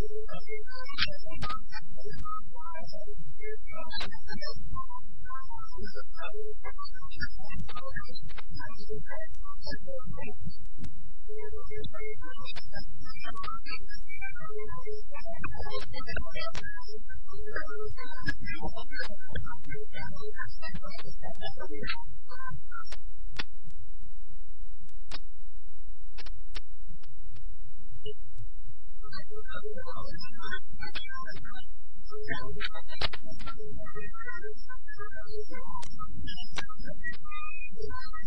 Thank Thank you.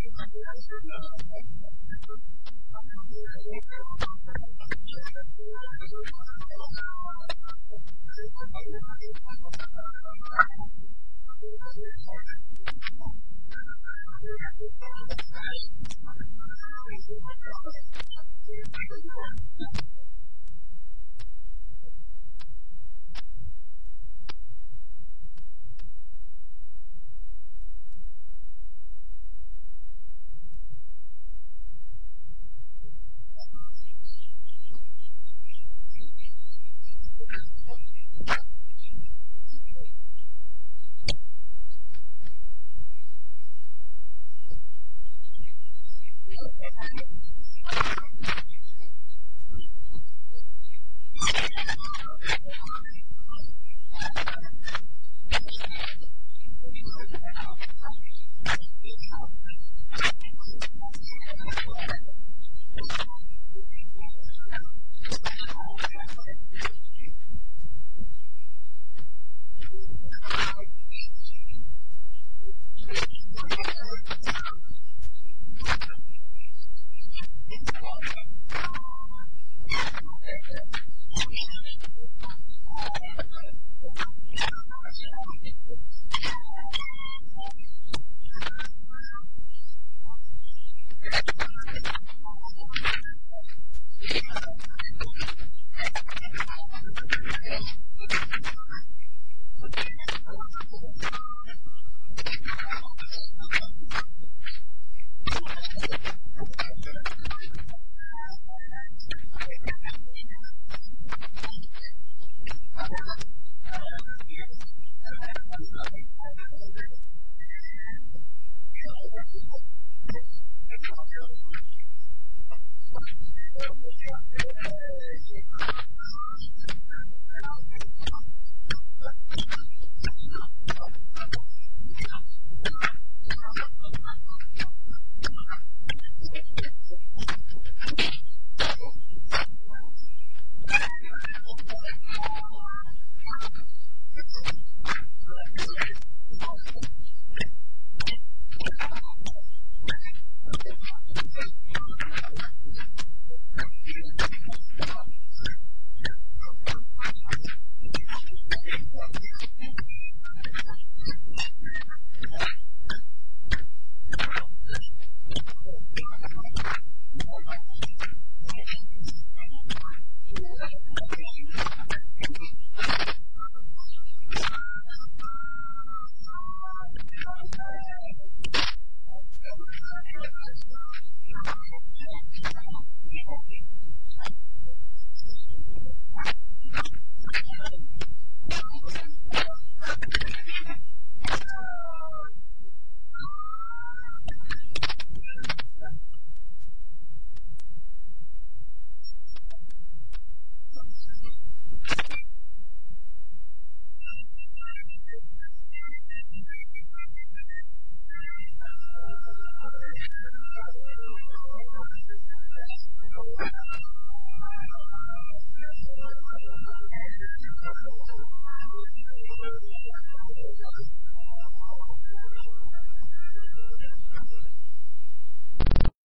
You.